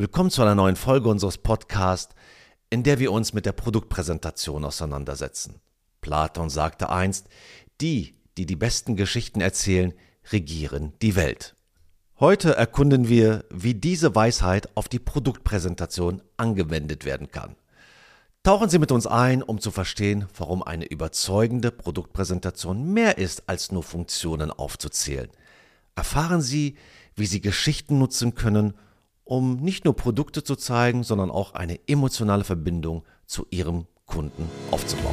Willkommen zu einer neuen Folge unseres Podcasts, in der wir uns mit der Produktpräsentation auseinandersetzen. Platon sagte einst, die, die die besten Geschichten erzählen, regieren die Welt. Heute erkunden wir, wie diese Weisheit auf die Produktpräsentation angewendet werden kann. Tauchen Sie mit uns ein, um zu verstehen, warum eine überzeugende Produktpräsentation mehr ist, als nur Funktionen aufzuzählen. Erfahren Sie, wie Sie Geschichten nutzen können, um nicht nur Produkte zu zeigen, sondern auch eine emotionale Verbindung zu Ihrem Kunden aufzubauen.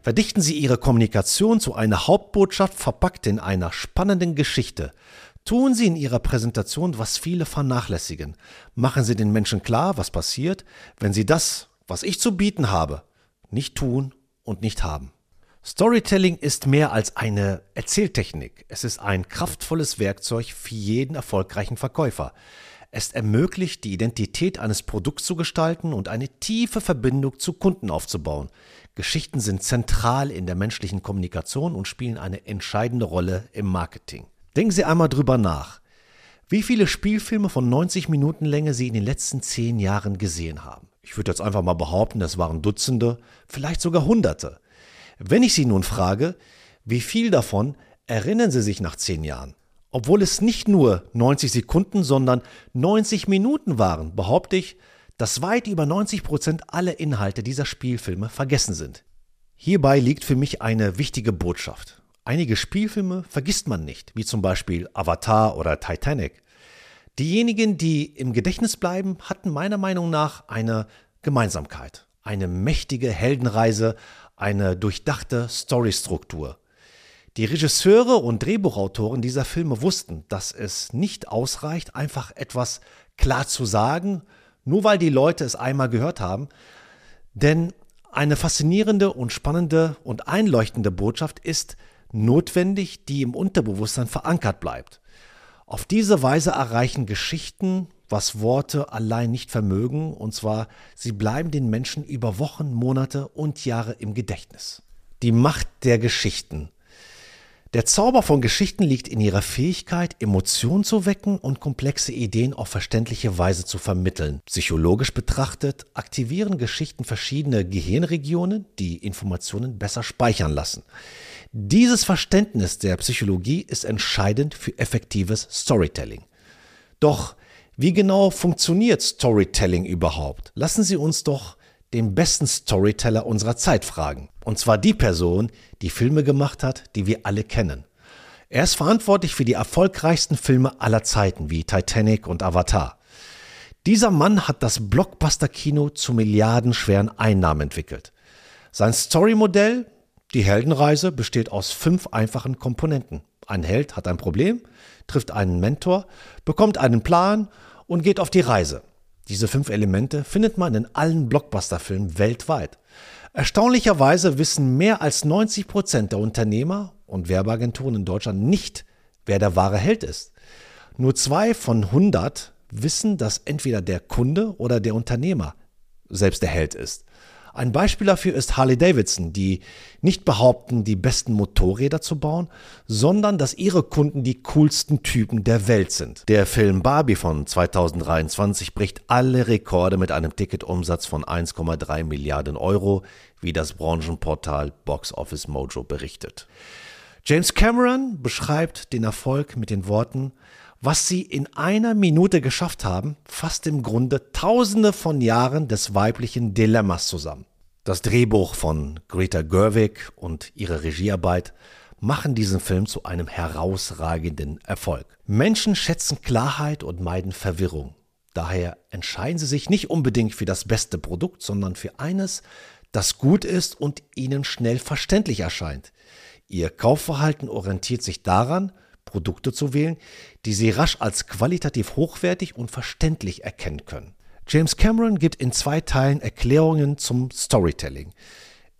Verdichten Sie Ihre Kommunikation zu einer Hauptbotschaft verpackt in einer spannenden Geschichte. Tun Sie in Ihrer Präsentation, was viele vernachlässigen. Machen Sie den Menschen klar, was passiert, wenn Sie das, was ich zu bieten habe, nicht tun und nicht haben. Storytelling ist mehr als eine Erzähltechnik. Es ist ein kraftvolles Werkzeug für jeden erfolgreichen Verkäufer. Es ermöglicht, die Identität eines Produkts zu gestalten und eine tiefe Verbindung zu Kunden aufzubauen. Geschichten sind zentral in der menschlichen Kommunikation und spielen eine entscheidende Rolle im Marketing. Denken Sie einmal drüber nach, wie viele Spielfilme von 90 Minuten Länge Sie in den letzten zehn Jahren gesehen haben. Ich würde jetzt einfach mal behaupten, es waren Dutzende, vielleicht sogar Hunderte. Wenn ich Sie nun frage, wie viel davon erinnern Sie sich nach zehn Jahren? Obwohl es nicht nur 90 Sekunden, sondern 90 Minuten waren, behaupte ich, dass weit über 90 Prozent aller Inhalte dieser Spielfilme vergessen sind. Hierbei liegt für mich eine wichtige Botschaft. Einige Spielfilme vergisst man nicht, wie zum Beispiel Avatar oder Titanic. Diejenigen, die im Gedächtnis bleiben, hatten meiner Meinung nach eine Gemeinsamkeit, eine mächtige Heldenreise, eine durchdachte Storystruktur. Die Regisseure und Drehbuchautoren dieser Filme wussten, dass es nicht ausreicht, einfach etwas klar zu sagen nur weil die Leute es einmal gehört haben. Denn eine faszinierende und spannende und einleuchtende Botschaft ist notwendig, die im Unterbewusstsein verankert bleibt. Auf diese Weise erreichen Geschichten, was Worte allein nicht vermögen, und zwar sie bleiben den Menschen über Wochen, Monate und Jahre im Gedächtnis. Die Macht der Geschichten. Der Zauber von Geschichten liegt in ihrer Fähigkeit, Emotionen zu wecken und komplexe Ideen auf verständliche Weise zu vermitteln. Psychologisch betrachtet aktivieren Geschichten verschiedene Gehirnregionen, die Informationen besser speichern lassen. Dieses Verständnis der Psychologie ist entscheidend für effektives Storytelling. Doch wie genau funktioniert Storytelling überhaupt? Lassen Sie uns doch den besten Storyteller unserer Zeit fragen. Und zwar die Person, die Filme gemacht hat, die wir alle kennen. Er ist verantwortlich für die erfolgreichsten Filme aller Zeiten, wie Titanic und Avatar. Dieser Mann hat das Blockbuster-Kino zu milliardenschweren Einnahmen entwickelt. Sein Storymodell, die Heldenreise, besteht aus fünf einfachen Komponenten. Ein Held hat ein Problem, trifft einen Mentor, bekommt einen Plan und geht auf die Reise. Diese fünf Elemente findet man in allen Blockbuster-Filmen weltweit. Erstaunlicherweise wissen mehr als 90 Prozent der Unternehmer und Werbeagenturen in Deutschland nicht, wer der wahre Held ist. Nur zwei von 100 wissen, dass entweder der Kunde oder der Unternehmer selbst der Held ist. Ein Beispiel dafür ist Harley Davidson, die nicht behaupten, die besten Motorräder zu bauen, sondern dass ihre Kunden die coolsten Typen der Welt sind. Der Film Barbie von 2023 bricht alle Rekorde mit einem Ticketumsatz von 1,3 Milliarden Euro, wie das Branchenportal Box Office Mojo berichtet. James Cameron beschreibt den Erfolg mit den Worten, was sie in einer Minute geschafft haben, fasst im Grunde tausende von Jahren des weiblichen Dilemmas zusammen. Das Drehbuch von Greta Gerwig und ihre Regiearbeit machen diesen Film zu einem herausragenden Erfolg. Menschen schätzen Klarheit und meiden Verwirrung. Daher entscheiden sie sich nicht unbedingt für das beste Produkt, sondern für eines, das gut ist und ihnen schnell verständlich erscheint. Ihr Kaufverhalten orientiert sich daran, Produkte zu wählen, die Sie rasch als qualitativ hochwertig und verständlich erkennen können. James Cameron gibt in zwei Teilen Erklärungen zum Storytelling.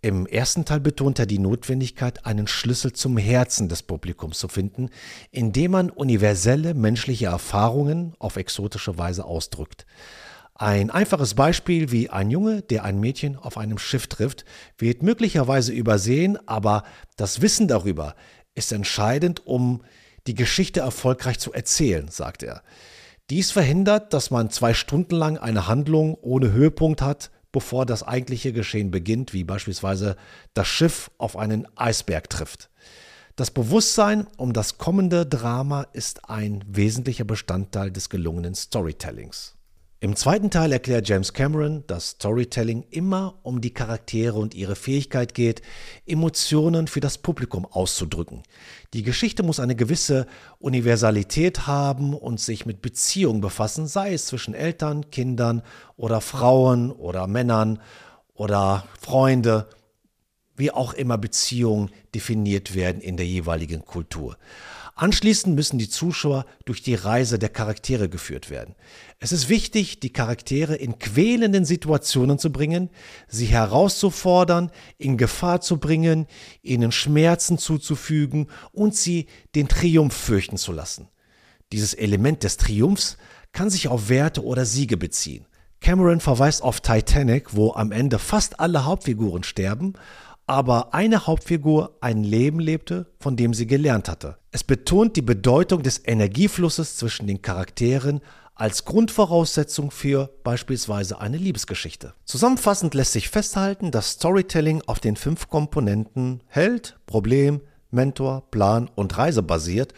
Im ersten Teil betont er die Notwendigkeit, einen Schlüssel zum Herzen des Publikums zu finden, indem man universelle menschliche Erfahrungen auf exotische Weise ausdrückt. Ein einfaches Beispiel wie ein Junge, der ein Mädchen auf einem Schiff trifft, wird möglicherweise übersehen, aber das Wissen darüber ist entscheidend, um die Geschichte erfolgreich zu erzählen, sagt er. Dies verhindert, dass man zwei Stunden lang eine Handlung ohne Höhepunkt hat, bevor das eigentliche Geschehen beginnt, wie beispielsweise das Schiff auf einen Eisberg trifft. Das Bewusstsein um das kommende Drama ist ein wesentlicher Bestandteil des gelungenen Storytellings. Im zweiten Teil erklärt James Cameron, dass Storytelling immer um die Charaktere und ihre Fähigkeit geht, Emotionen für das Publikum auszudrücken. Die Geschichte muss eine gewisse Universalität haben und sich mit Beziehungen befassen, sei es zwischen Eltern, Kindern oder Frauen oder Männern oder Freunde, wie auch immer Beziehungen definiert werden in der jeweiligen Kultur. Anschließend müssen die Zuschauer durch die Reise der Charaktere geführt werden. Es ist wichtig, die Charaktere in quälenden Situationen zu bringen, sie herauszufordern, in Gefahr zu bringen, ihnen Schmerzen zuzufügen und sie den Triumph fürchten zu lassen. Dieses Element des Triumphs kann sich auf Werte oder Siege beziehen. Cameron verweist auf Titanic, wo am Ende fast alle Hauptfiguren sterben, aber eine Hauptfigur ein Leben lebte, von dem sie gelernt hatte. Es betont die Bedeutung des Energieflusses zwischen den Charakteren als Grundvoraussetzung für beispielsweise eine Liebesgeschichte. Zusammenfassend lässt sich festhalten, dass Storytelling auf den fünf Komponenten Held, Problem, Mentor, Plan und Reise basiert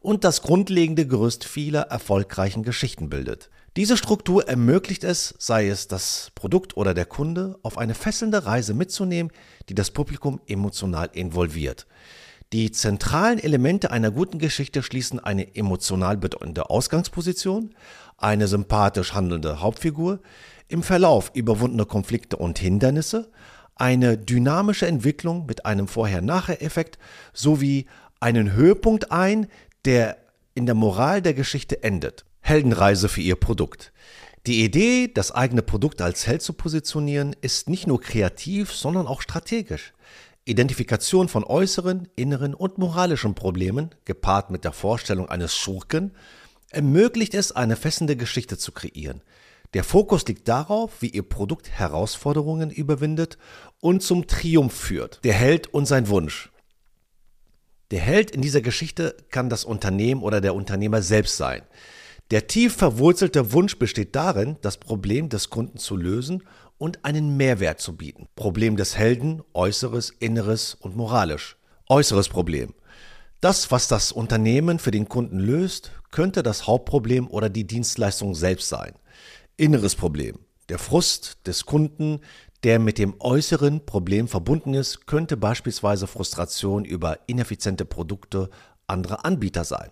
und das grundlegende Gerüst vieler erfolgreichen Geschichten bildet. Diese Struktur ermöglicht es, sei es das Produkt oder der Kunde, auf eine fesselnde Reise mitzunehmen, die das Publikum emotional involviert. Die zentralen Elemente einer guten Geschichte schließen eine emotional bedeutende Ausgangsposition, eine sympathisch handelnde Hauptfigur, im Verlauf überwundene Konflikte und Hindernisse, eine dynamische Entwicklung mit einem Vorher-Nachher-Effekt sowie einen Höhepunkt ein, der in der Moral der Geschichte endet. Heldenreise für ihr Produkt. Die Idee, das eigene Produkt als Held zu positionieren, ist nicht nur kreativ, sondern auch strategisch. Identifikation von äußeren, inneren und moralischen Problemen, gepaart mit der Vorstellung eines Schurken, ermöglicht es, eine fessende Geschichte zu kreieren. Der Fokus liegt darauf, wie ihr Produkt Herausforderungen überwindet und zum Triumph führt. Der Held und sein Wunsch. Der Held in dieser Geschichte kann das Unternehmen oder der Unternehmer selbst sein. Der tief verwurzelte Wunsch besteht darin, das Problem des Kunden zu lösen und einen Mehrwert zu bieten. Problem des Helden, äußeres, inneres und moralisch. Äußeres Problem. Das, was das Unternehmen für den Kunden löst, könnte das Hauptproblem oder die Dienstleistung selbst sein. Inneres Problem. Der Frust des Kunden, der mit dem äußeren Problem verbunden ist, könnte beispielsweise Frustration über ineffiziente Produkte anderer Anbieter sein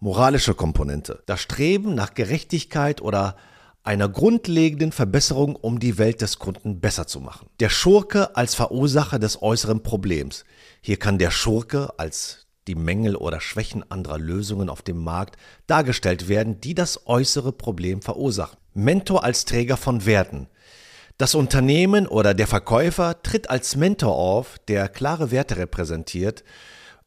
moralische Komponente. Das Streben nach Gerechtigkeit oder einer grundlegenden Verbesserung, um die Welt des Kunden besser zu machen. Der Schurke als Verursacher des äußeren Problems. Hier kann der Schurke als die Mängel oder Schwächen anderer Lösungen auf dem Markt dargestellt werden, die das äußere Problem verursachen. Mentor als Träger von Werten. Das Unternehmen oder der Verkäufer tritt als Mentor auf, der klare Werte repräsentiert,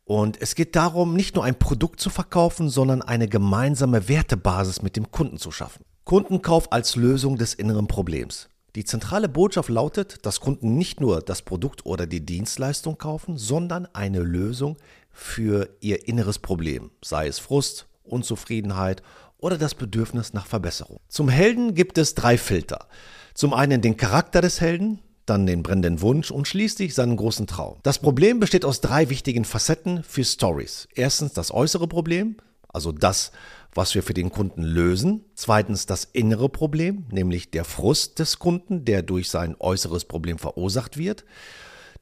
und es geht darum, nicht nur ein Produkt zu verkaufen, sondern eine gemeinsame Wertebasis mit dem Kunden zu schaffen. Kundenkauf als Lösung des inneren Problems. Die zentrale Botschaft lautet, dass Kunden nicht nur das Produkt oder die Dienstleistung kaufen, sondern eine Lösung für ihr inneres Problem, sei es Frust, Unzufriedenheit oder das Bedürfnis nach Verbesserung. Zum Helden gibt es drei Filter. Zum einen den Charakter des Helden, dann den brennenden Wunsch und schließlich seinen großen Traum. Das Problem besteht aus drei wichtigen Facetten für Stories. Erstens das äußere Problem, also das, was wir für den Kunden lösen. Zweitens das innere Problem, nämlich der Frust des Kunden, der durch sein äußeres Problem verursacht wird.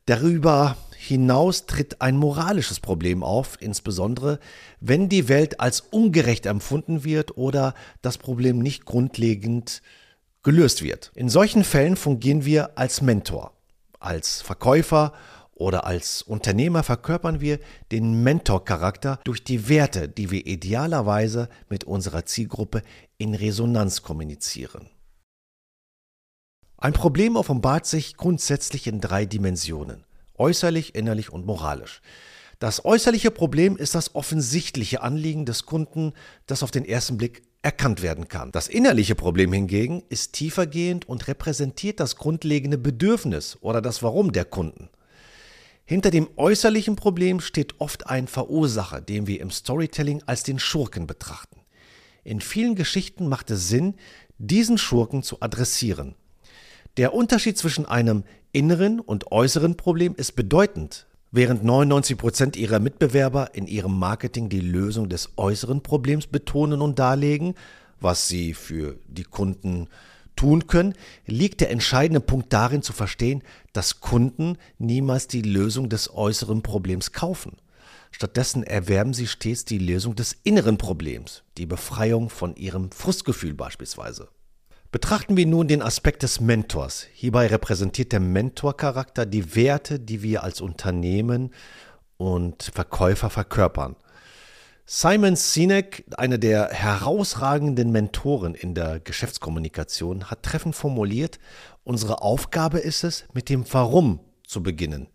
Darüber hinaus tritt ein moralisches Problem auf, insbesondere wenn die Welt als ungerecht empfunden wird oder das Problem nicht grundlegend gelöst wird. In solchen Fällen fungieren wir als Mentor. Als Verkäufer oder als Unternehmer verkörpern wir den Mentor-Charakter durch die Werte, die wir idealerweise mit unserer Zielgruppe in Resonanz kommunizieren. Ein Problem offenbart sich grundsätzlich in drei Dimensionen. Äußerlich, innerlich und moralisch. Das äußerliche Problem ist das offensichtliche Anliegen des Kunden, das auf den ersten Blick erkannt werden kann. Das innerliche Problem hingegen ist tiefergehend und repräsentiert das grundlegende Bedürfnis oder das Warum der Kunden. Hinter dem äußerlichen Problem steht oft ein Verursacher, den wir im Storytelling als den Schurken betrachten. In vielen Geschichten macht es Sinn, diesen Schurken zu adressieren. Der Unterschied zwischen einem inneren und äußeren Problem ist bedeutend. Während 99 Prozent ihrer Mitbewerber in ihrem Marketing die Lösung des äußeren Problems betonen und darlegen, was sie für die Kunden tun können, liegt der entscheidende Punkt darin zu verstehen, dass Kunden niemals die Lösung des äußeren Problems kaufen. Stattdessen erwerben sie stets die Lösung des inneren Problems, die Befreiung von ihrem Frustgefühl beispielsweise. Betrachten wir nun den Aspekt des Mentors. Hierbei repräsentiert der Mentorcharakter die Werte, die wir als Unternehmen und Verkäufer verkörpern. Simon Sinek, einer der herausragenden Mentoren in der Geschäftskommunikation, hat treffend formuliert, unsere Aufgabe ist es, mit dem Warum zu beginnen.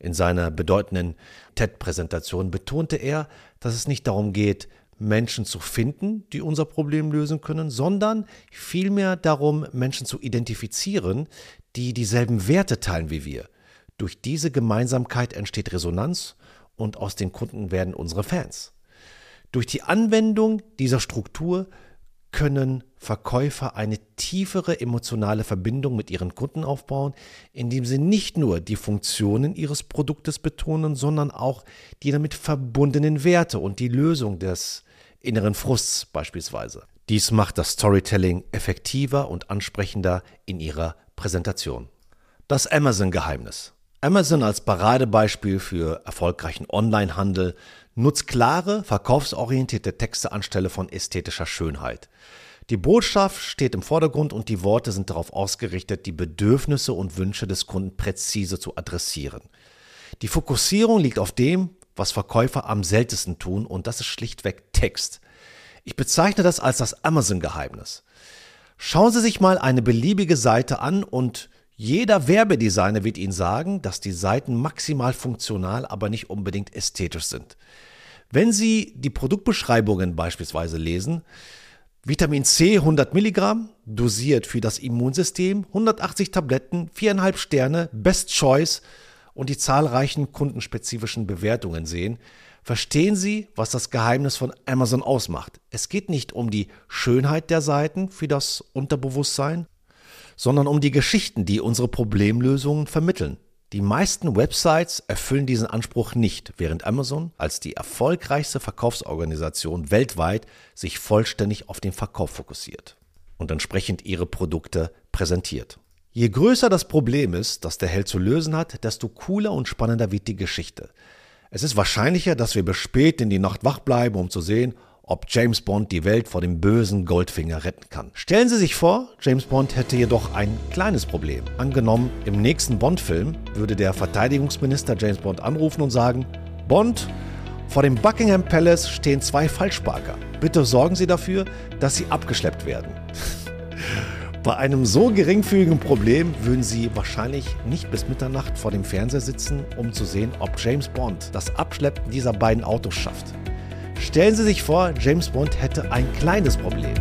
In seiner bedeutenden TED-Präsentation betonte er, dass es nicht darum geht, Menschen zu finden, die unser Problem lösen können, sondern vielmehr darum, Menschen zu identifizieren, die dieselben Werte teilen wie wir. Durch diese Gemeinsamkeit entsteht Resonanz und aus den Kunden werden unsere Fans. Durch die Anwendung dieser Struktur können Verkäufer eine tiefere emotionale Verbindung mit ihren Kunden aufbauen, indem sie nicht nur die Funktionen ihres Produktes betonen, sondern auch die damit verbundenen Werte und die Lösung des inneren Frusts beispielsweise. Dies macht das Storytelling effektiver und ansprechender in ihrer Präsentation. Das Amazon-Geheimnis. Amazon als Paradebeispiel für erfolgreichen Onlinehandel nutzt klare, verkaufsorientierte Texte anstelle von ästhetischer Schönheit. Die Botschaft steht im Vordergrund und die Worte sind darauf ausgerichtet, die Bedürfnisse und Wünsche des Kunden präzise zu adressieren. Die Fokussierung liegt auf dem, was Verkäufer am seltensten tun, und das ist schlichtweg Text. Ich bezeichne das als das Amazon-Geheimnis. Schauen Sie sich mal eine beliebige Seite an und jeder Werbedesigner wird Ihnen sagen, dass die Seiten maximal funktional, aber nicht unbedingt ästhetisch sind. Wenn Sie die Produktbeschreibungen beispielsweise lesen, Vitamin C 100 Milligramm, dosiert für das Immunsystem, 180 Tabletten, 4,5 Sterne, Best Choice und die zahlreichen kundenspezifischen Bewertungen sehen, verstehen Sie, was das Geheimnis von Amazon ausmacht. Es geht nicht um die Schönheit der Seiten für das Unterbewusstsein, sondern um die Geschichten, die unsere Problemlösungen vermitteln. Die meisten Websites erfüllen diesen Anspruch nicht, während Amazon als die erfolgreichste Verkaufsorganisation weltweit sich vollständig auf den Verkauf fokussiert und entsprechend ihre Produkte präsentiert. Je größer das Problem ist, das der Held zu lösen hat, desto cooler und spannender wird die Geschichte. Es ist wahrscheinlicher, dass wir bis spät in die Nacht wach bleiben, um zu sehen, ob James Bond die Welt vor dem bösen Goldfinger retten kann. Stellen Sie sich vor, James Bond hätte jedoch ein kleines Problem. Angenommen, im nächsten Bond-Film würde der Verteidigungsminister James Bond anrufen und sagen, Bond, vor dem Buckingham Palace stehen zwei Falschparker. Bitte sorgen Sie dafür, dass sie abgeschleppt werden. Bei einem so geringfügigen Problem würden Sie wahrscheinlich nicht bis Mitternacht vor dem Fernseher sitzen, um zu sehen, ob James Bond das Abschleppen dieser beiden Autos schafft. Stellen Sie sich vor, James Bond hätte ein kleines Problem.